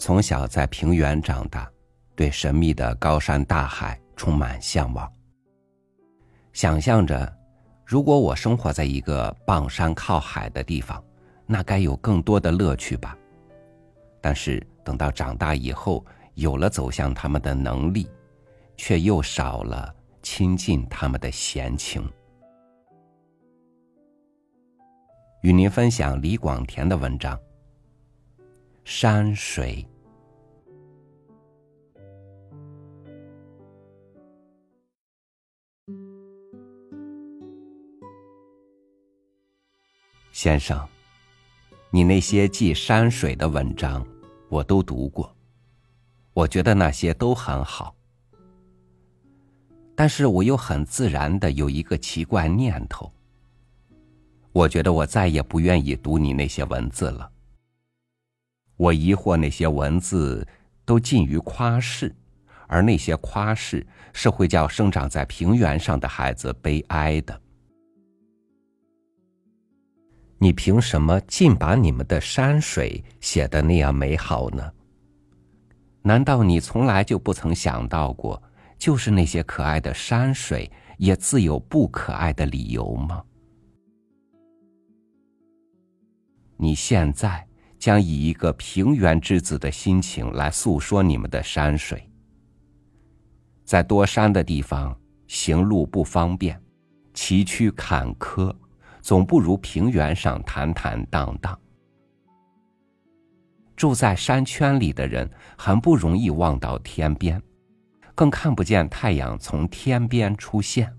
从小在平原长大，对神秘的高山大海充满向往。想象着，如果我生活在一个傍山靠海的地方，那该有更多的乐趣吧。但是等到长大以后，有了走向他们的能力，却又少了亲近他们的闲情。与您分享李广田的文章。山水。先生，你那些记山水的文章，我都读过，我觉得那些都很好。但是我又很自然的有一个奇怪念头，我觉得我再也不愿意读你那些文字了。我疑惑那些文字都近于夸饰，而那些夸饰是会叫生长在平原上的孩子悲哀的。你凭什么尽把你们的山水写得那样美好呢？难道你从来就不曾想到过，就是那些可爱的山水也自有不可爱的理由吗？你现在。将以一个平原之子的心情来诉说你们的山水。在多山的地方，行路不方便，崎岖坎坷，总不如平原上坦坦荡荡。住在山圈里的人，很不容易望到天边，更看不见太阳从天边出现，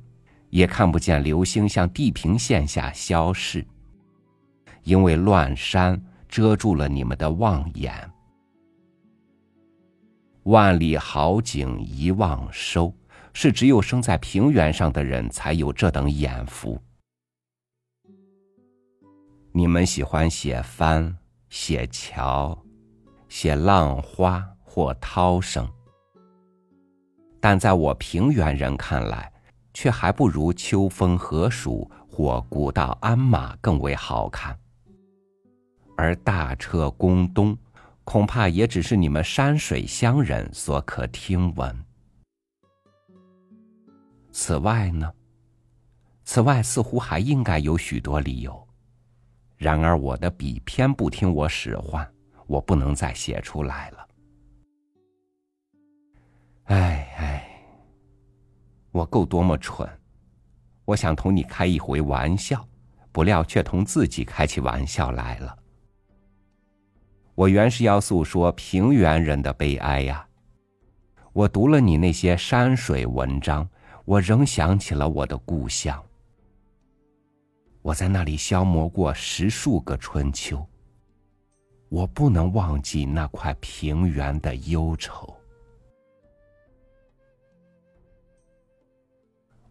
也看不见流星向地平线下消逝，因为乱山。遮住了你们的望眼，万里好景一望收，是只有生在平原上的人才有这等眼福。你们喜欢写帆、写桥、写浪花或涛声，但在我平原人看来，却还不如秋风荷暑或古道鞍马更为好看。而大彻宫东，恐怕也只是你们山水乡人所可听闻。此外呢？此外似乎还应该有许多理由。然而我的笔偏不听我使唤，我不能再写出来了。哎哎，我够多么蠢！我想同你开一回玩笑，不料却同自己开起玩笑来了。我原是要诉说平原人的悲哀呀。我读了你那些山水文章，我仍想起了我的故乡。我在那里消磨过十数个春秋。我不能忘记那块平原的忧愁。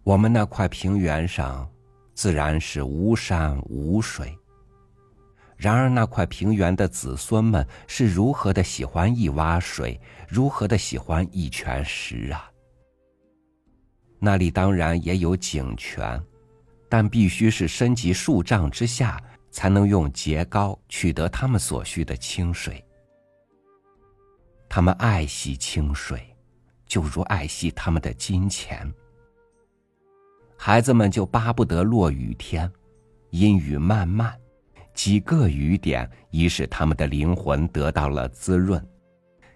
我们那块平原上，自然是无山无水。然而，那块平原的子孙们是如何的喜欢一洼水，如何的喜欢一泉石啊！那里当然也有井泉，但必须是深及数丈之下，才能用节膏取得他们所需的清水。他们爱惜清水，就如爱惜他们的金钱。孩子们就巴不得落雨天，阴雨漫漫。几个雨点已使他们的灵魂得到了滋润，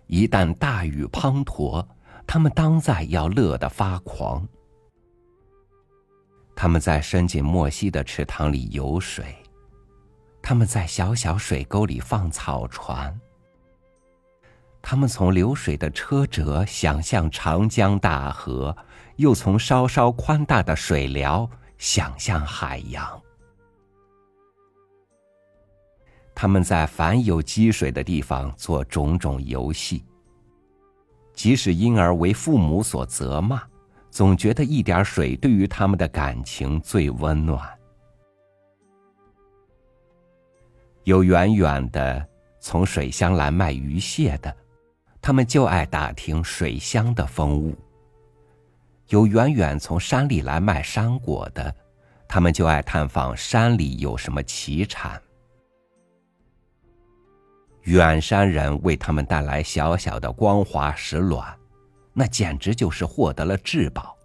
一旦大雨滂沱，他们当在要乐得发狂。他们在深井莫溪的池塘里游水，他们在小小水沟里放草船，他们从流水的车辙想象长江大河，又从稍稍宽大的水疗想象海洋。他们在凡有积水的地方做种种游戏，即使因而为父母所责骂，总觉得一点水对于他们的感情最温暖。有远远的从水乡来卖鱼蟹的，他们就爱打听水乡的风物；有远远从山里来卖山果的，他们就爱探访山里有什么奇产。远山人为他们带来小小的光滑石卵，那简直就是获得了至宝。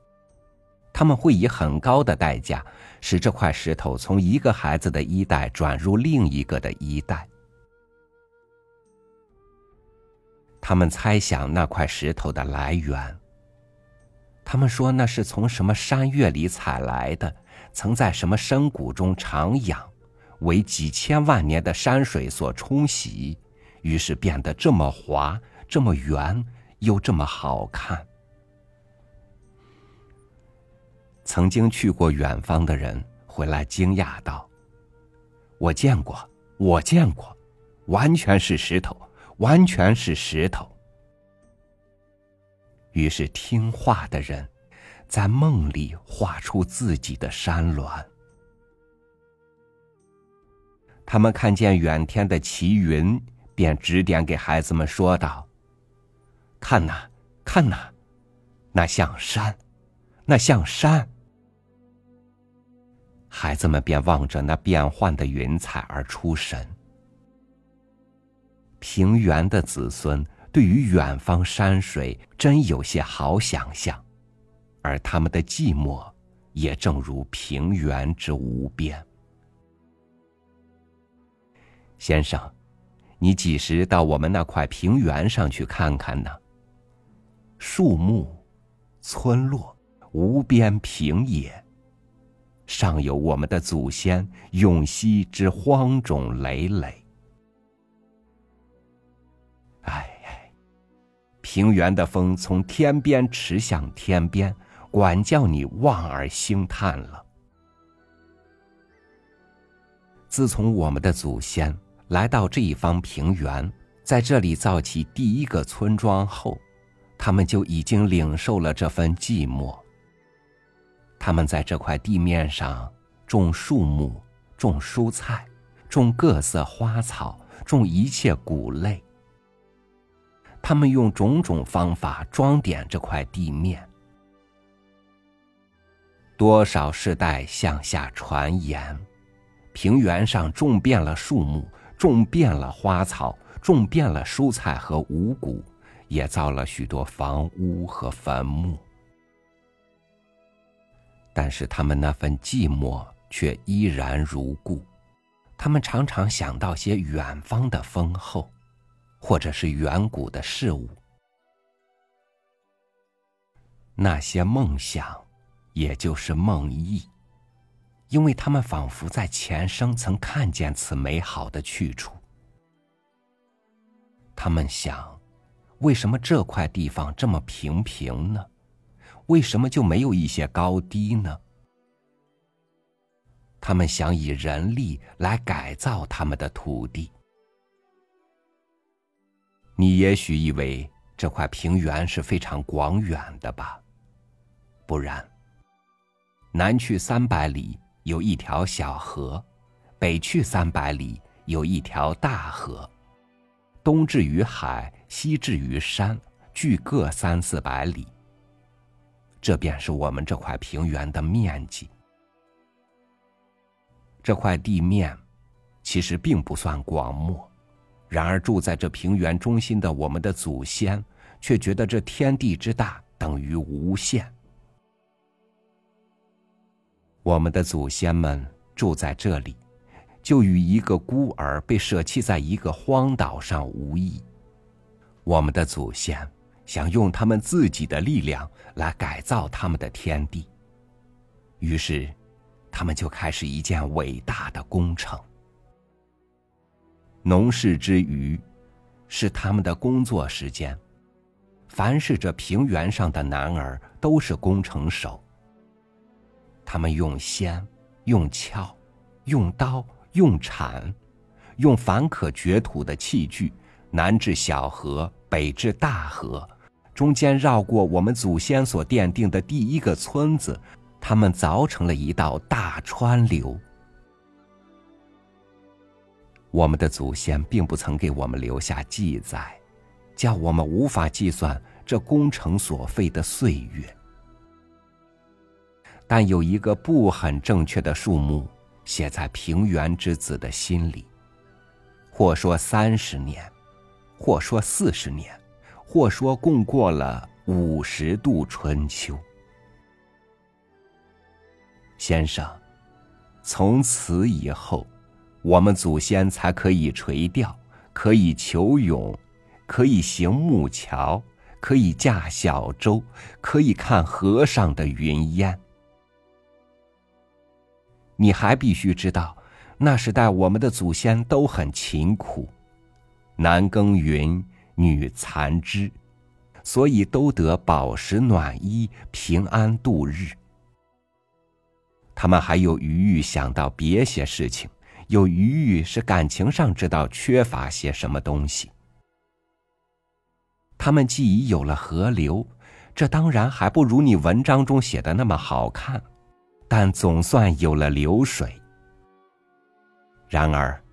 他们会以很高的代价使这块石头从一个孩子的衣袋转入另一个的衣袋。他们猜想那块石头的来源。他们说那是从什么山岳里采来的，曾在什么深谷中徜徉，为几千万年的山水所冲洗，于是变得这么滑、这么圆，又这么好看。曾经去过远方的人回来惊讶道：“我见过，我见过，完全是石头，完全是石头。”于是听话的人，在梦里画出自己的山峦。他们看见远天的奇云，便指点给孩子们说道：“看呐，看呐，那像山，那像山。”孩子们便望着那变幻的云彩而出神。平原的子孙对于远方山水真有些好想象，而他们的寂寞也正如平原之无边。先生，你几时到我们那块平原上去看看呢？树木、村落，无边平野。上有我们的祖先永息之荒冢累累。哎，平原的风从天边驰向天边，管教你望而兴叹了。自从我们的祖先来到这一方平原，在这里造起第一个村庄后，他们就已经领受了这份寂寞。他们在这块地面上种树木、种蔬菜、种各色花草、种一切谷类。他们用种种方法装点这块地面。多少世代向下传言，平原上种遍了树木，种遍了花草，种遍了蔬菜和五谷，也造了许多房屋和坟墓。但是他们那份寂寞却依然如故，他们常常想到些远方的丰厚，或者是远古的事物。那些梦想，也就是梦呓，因为他们仿佛在前生曾看见此美好的去处。他们想，为什么这块地方这么平平呢？为什么就没有一些高低呢？他们想以人力来改造他们的土地。你也许以为这块平原是非常广远的吧？不然。南去三百里有一条小河，北去三百里有一条大河，东至于海，西至于山，距各三四百里。这便是我们这块平原的面积。这块地面其实并不算广漠，然而住在这平原中心的我们的祖先，却觉得这天地之大等于无限。我们的祖先们住在这里，就与一个孤儿被舍弃在一个荒岛上无异。我们的祖先。想用他们自己的力量来改造他们的天地，于是，他们就开始一件伟大的工程。农事之余，是他们的工作时间。凡是这平原上的男儿，都是工程手。他们用锨、用锹、用刀、用铲，用凡可掘土的器具，南至小河，北至大河。中间绕过我们祖先所奠定的第一个村子，他们凿成了一道大川流。我们的祖先并不曾给我们留下记载，叫我们无法计算这工程所费的岁月。但有一个不很正确的数目写在平原之子的心里，或说三十年，或说四十年，或说共过了五十度春秋。先生，从此以后，我们祖先才可以垂钓，可以求泳，可以行木桥，可以驾小舟，可以看河上的云烟。你还必须知道，那时代我们的祖先都很勤苦，男耕耘，女蚕织，所以都得饱食暖衣，平安度日。他们还有余裕想到别些事情，有余裕是感情上知道缺乏些什么东西。他们既已有了河流，这当然还不如你文章中写的那么好看，但总算有了流水。然而，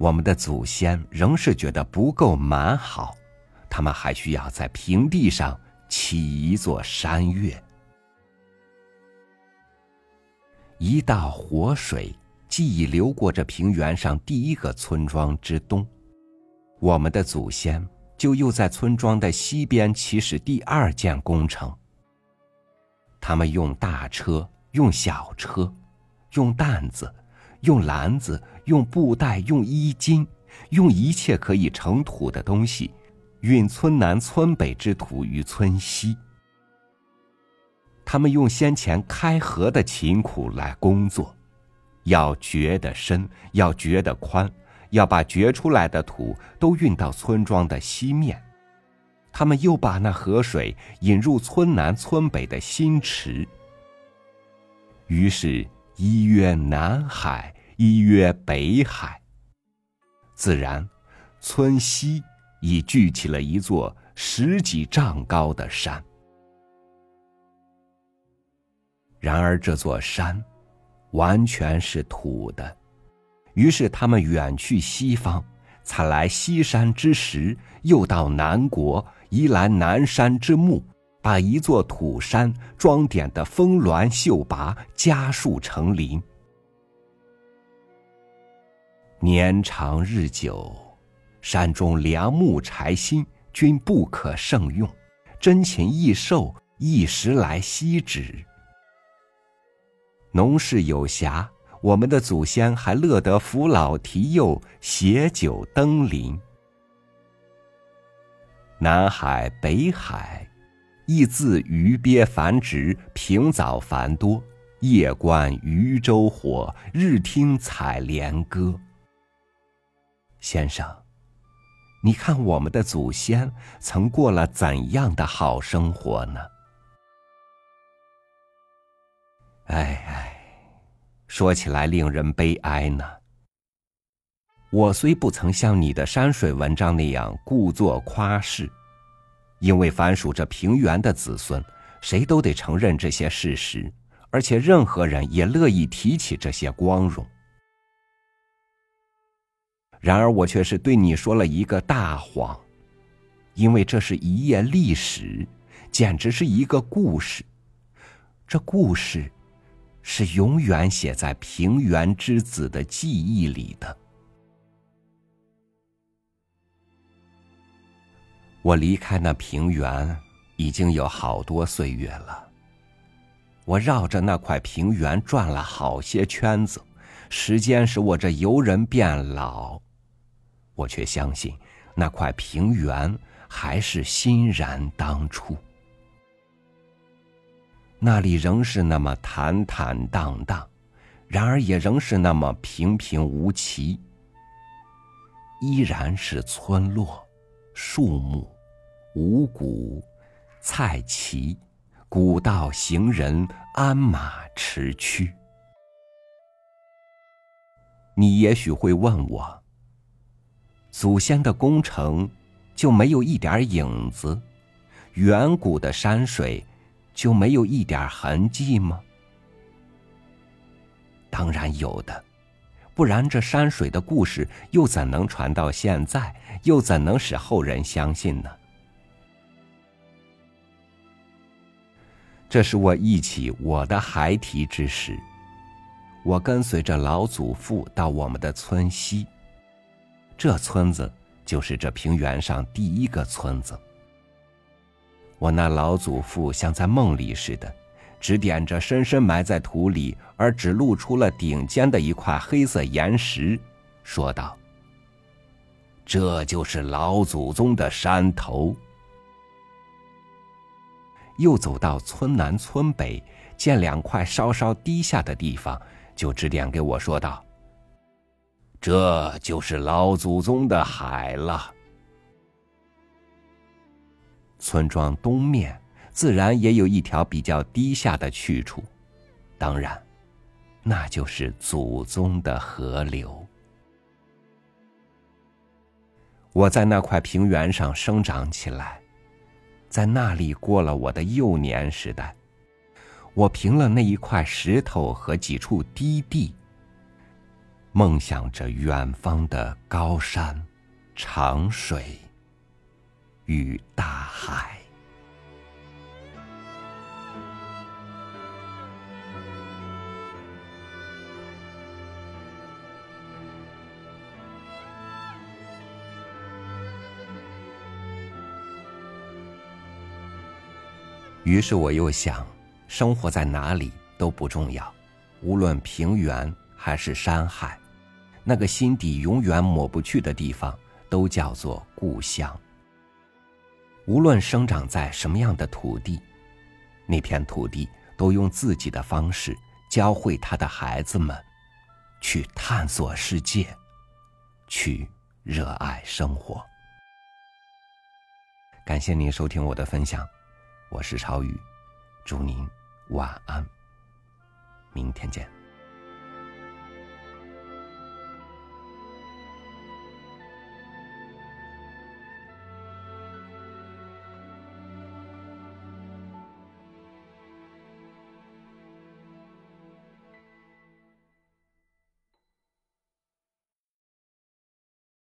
我们的祖先仍是觉得不够蛮好，他们还需要在平地上起一座山岳。一道活水既已流过这平原上第一个村庄之东，我们的祖先就又在村庄的西边起始第二件工程。他们用大车，用小车，用担子，用篮子，用布袋，用衣襟，用一切可以盛土的东西，运村南村北之土于村西。他们用先前开河的勤苦来工作，要掘得深，要掘得宽，要把掘出来的土都运到村庄的西面。他们又把那河水引入村南村北的新池。于是，一曰南海，一曰北海。自然，村西已聚起了一座十几丈高的山。然而这座山，完全是土的。于是他们远去西方，采来西山之石，又到南国移来南山之木，把一座土山装点的峰峦秀拔，家树成林。年长日久，山中良木柴薪均不可胜用，珍禽异兽一时来栖止。农事有暇，我们的祖先还乐得扶老提幼，携酒登临。南海、北海，亦自鱼鳖繁殖，平藻繁多。夜观渔舟火，日听采莲歌。先生，你看我们的祖先曾过了怎样的好生活呢？哎哎，说起来令人悲哀呢。我虽不曾像你的山水文章那样故作夸饰，因为凡属这平原的子孙，谁都得承认这些事实，而且任何人也乐意提起这些光荣。然而我却是对你说了一个大谎，因为这是一页历史，简直是一个故事。这故事。是永远写在平原之子的记忆里的。我离开那平原已经有好多岁月了。我绕着那块平原转了好些圈子，时间使我这游人变老，我却相信那块平原还是欣然当初。那里仍是那么坦坦荡荡，然而也仍是那么平平无奇。依然是村落、树木、五谷、菜畦、古道行人、鞍马驰驱。你也许会问我：祖先的工程就没有一点影子？远古的山水？就没有一点痕迹吗？当然有的，不然这山水的故事又怎能传到现在？又怎能使后人相信呢？这是我忆起我的孩提之时，我跟随着老祖父到我们的村西，这村子就是这平原上第一个村子。我那老祖父像在梦里似的，指点着深深埋在土里而只露出了顶尖的一块黑色岩石，说道：“这就是老祖宗的山头。”又走到村南村北，见两块稍稍低下的地方，就指点给我说道：“这就是老祖宗的海了。”村庄东面自然也有一条比较低下的去处，当然，那就是祖宗的河流。我在那块平原上生长起来，在那里过了我的幼年时代。我凭了那一块石头和几处低地，梦想着远方的高山、长水。与大海。于是我又想，生活在哪里都不重要，无论平原还是山海，那个心底永远抹不去的地方，都叫做故乡。无论生长在什么样的土地，那片土地都用自己的方式教会他的孩子们，去探索世界，去热爱生活。感谢您收听我的分享，我是超宇，祝您晚安，明天见。